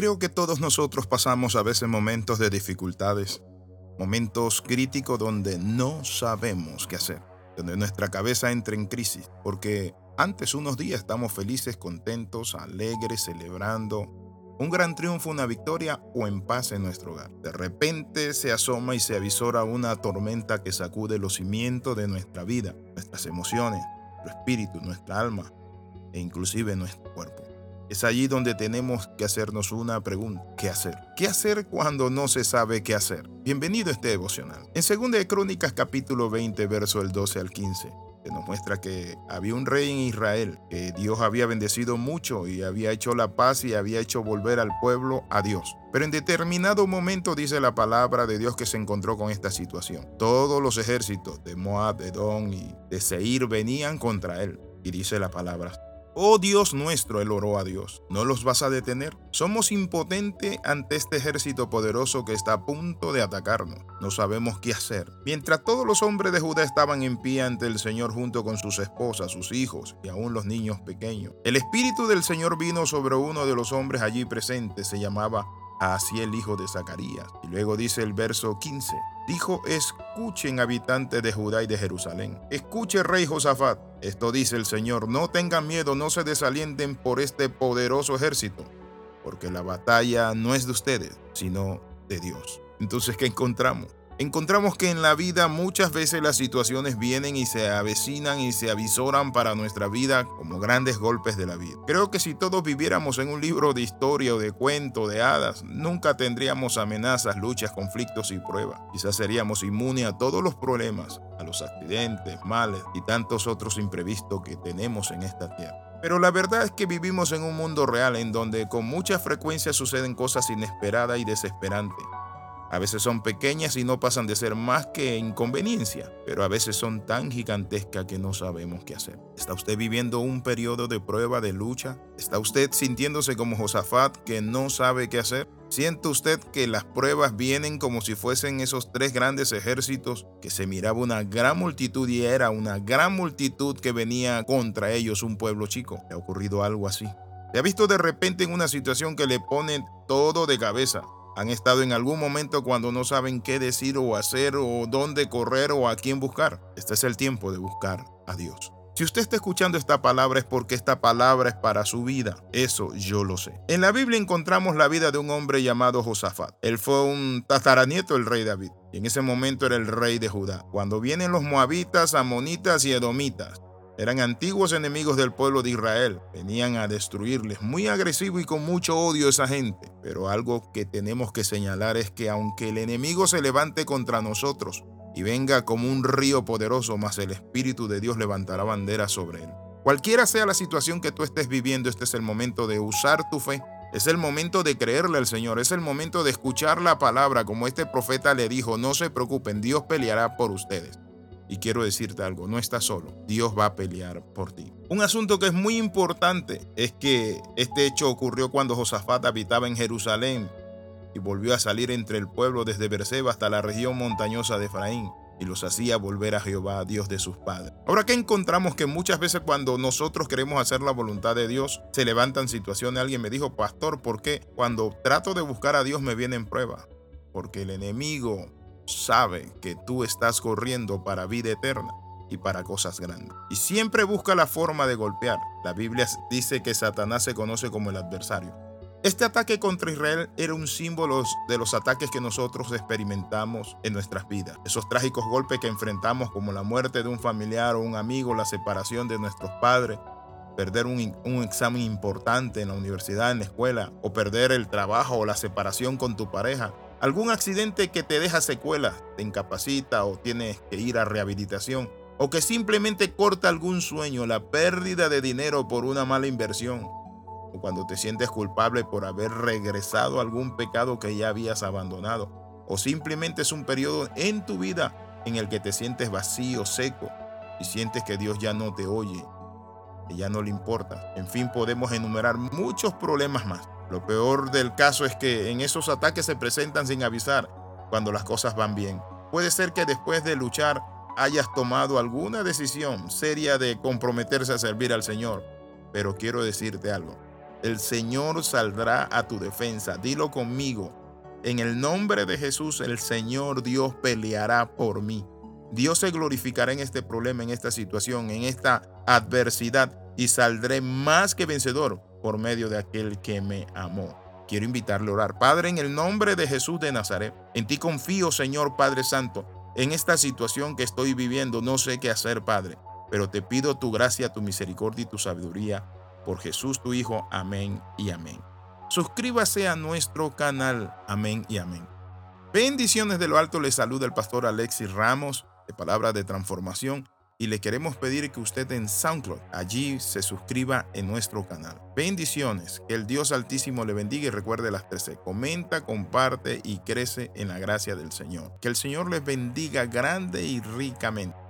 creo que todos nosotros pasamos a veces momentos de dificultades, momentos críticos donde no sabemos qué hacer, donde nuestra cabeza entra en crisis, porque antes unos días estamos felices, contentos, alegres, celebrando un gran triunfo, una victoria o en paz en nuestro hogar. De repente se asoma y se avisora una tormenta que sacude los cimientos de nuestra vida, nuestras emociones, nuestro espíritu, nuestra alma e inclusive nuestro cuerpo. Es allí donde tenemos que hacernos una pregunta. ¿Qué hacer? ¿Qué hacer cuando no se sabe qué hacer? Bienvenido a este devocional. En 2 de Crónicas capítulo 20, verso del 12 al 15, se nos muestra que había un rey en Israel, que Dios había bendecido mucho y había hecho la paz y había hecho volver al pueblo a Dios. Pero en determinado momento dice la palabra de Dios que se encontró con esta situación. Todos los ejércitos de Moab, de Edom y de Seir venían contra él. Y dice la palabra, Oh Dios nuestro, él oró a Dios, ¿no los vas a detener? Somos impotentes ante este ejército poderoso que está a punto de atacarnos. No sabemos qué hacer. Mientras todos los hombres de Judá estaban en pie ante el Señor junto con sus esposas, sus hijos y aún los niños pequeños, el Espíritu del Señor vino sobre uno de los hombres allí presentes, se llamaba así el hijo de Zacarías. Y luego dice el verso 15, dijo, escuchen habitantes de Judá y de Jerusalén, escuche rey Josafat, esto dice el Señor, no tengan miedo, no se desalienten por este poderoso ejército, porque la batalla no es de ustedes, sino de Dios. Entonces, ¿qué encontramos? Encontramos que en la vida muchas veces las situaciones vienen y se avecinan y se avisoran para nuestra vida como grandes golpes de la vida. Creo que si todos viviéramos en un libro de historia o de cuento, de hadas, nunca tendríamos amenazas, luchas, conflictos y pruebas. Quizás seríamos inmunes a todos los problemas, a los accidentes, males y tantos otros imprevistos que tenemos en esta tierra. Pero la verdad es que vivimos en un mundo real en donde con mucha frecuencia suceden cosas inesperadas y desesperantes a veces son pequeñas y no pasan de ser más que inconveniencia, pero a veces son tan gigantescas que no sabemos qué hacer. ¿Está usted viviendo un periodo de prueba, de lucha? ¿Está usted sintiéndose como Josafat que no sabe qué hacer? ¿Siente usted que las pruebas vienen como si fuesen esos tres grandes ejércitos que se miraba una gran multitud y era una gran multitud que venía contra ellos un pueblo chico? ¿Le ha ocurrido algo así? ¿Se ha visto de repente en una situación que le pone todo de cabeza? Han estado en algún momento cuando no saben qué decir o hacer o dónde correr o a quién buscar. Este es el tiempo de buscar a Dios. Si usted está escuchando esta palabra es porque esta palabra es para su vida. Eso yo lo sé. En la Biblia encontramos la vida de un hombre llamado Josafat. Él fue un tataranieto del rey David. Y en ese momento era el rey de Judá. Cuando vienen los moabitas, amonitas y edomitas eran antiguos enemigos del pueblo de Israel. Venían a destruirles. Muy agresivo y con mucho odio esa gente. Pero algo que tenemos que señalar es que aunque el enemigo se levante contra nosotros y venga como un río poderoso, más el Espíritu de Dios levantará bandera sobre él. Cualquiera sea la situación que tú estés viviendo, este es el momento de usar tu fe. Es el momento de creerle al Señor, es el momento de escuchar la palabra, como este profeta le dijo, no se preocupen, Dios peleará por ustedes. Y quiero decirte algo, no estás solo, Dios va a pelear por ti. Un asunto que es muy importante es que este hecho ocurrió cuando Josafat habitaba en Jerusalén y volvió a salir entre el pueblo desde Berseba hasta la región montañosa de Efraín y los hacía volver a Jehová, Dios de sus padres. Ahora que encontramos que muchas veces cuando nosotros queremos hacer la voluntad de Dios, se levantan situaciones. Alguien me dijo, pastor, ¿por qué cuando trato de buscar a Dios me vienen pruebas? Porque el enemigo sabe que tú estás corriendo para vida eterna y para cosas grandes. Y siempre busca la forma de golpear. La Biblia dice que Satanás se conoce como el adversario. Este ataque contra Israel era un símbolo de los ataques que nosotros experimentamos en nuestras vidas. Esos trágicos golpes que enfrentamos como la muerte de un familiar o un amigo, la separación de nuestros padres, perder un, examen importante en la universidad, en la escuela, o perder el trabajo o la separación con tu pareja algún accidente que te deja secuelas, te incapacita o tienes que ir a rehabilitación, o que simplemente corta algún sueño, la pérdida de dinero por una mala inversión, o cuando te sientes culpable por haber regresado a algún pecado que ya habías abandonado, o simplemente es un periodo en tu vida en el que te sientes vacío, seco, y sientes que Dios ya no te oye, que ya no le importa. En fin, podemos enumerar muchos problemas más. Lo peor del caso es que en esos ataques se presentan sin avisar cuando las cosas van bien. Puede ser que después de luchar hayas tomado alguna decisión seria de comprometerse a servir al Señor, pero quiero decirte algo. El Señor saldrá a tu defensa. Dilo conmigo. En el nombre de Jesús, el Señor Dios peleará por mí. Dios se glorificará en este problema, en esta situación, en esta adversidad y saldré más que vencedor por medio de aquel que me amó. Quiero invitarle a orar. Padre, en el nombre de Jesús de Nazaret, en ti confío, Señor Padre Santo. En esta situación que estoy viviendo, no sé qué hacer, Padre, pero te pido tu gracia, tu misericordia y tu sabiduría por Jesús tu Hijo. Amén y amén. Suscríbase a nuestro canal. Amén y amén. Bendiciones de lo alto. Le saluda el pastor Alexis Ramos de Palabra de Transformación y le queremos pedir que usted en SoundCloud allí se suscriba en nuestro canal. Bendiciones, que el Dios Altísimo le bendiga y recuerde las 13. Comenta, comparte y crece en la gracia del Señor. Que el Señor les bendiga grande y ricamente.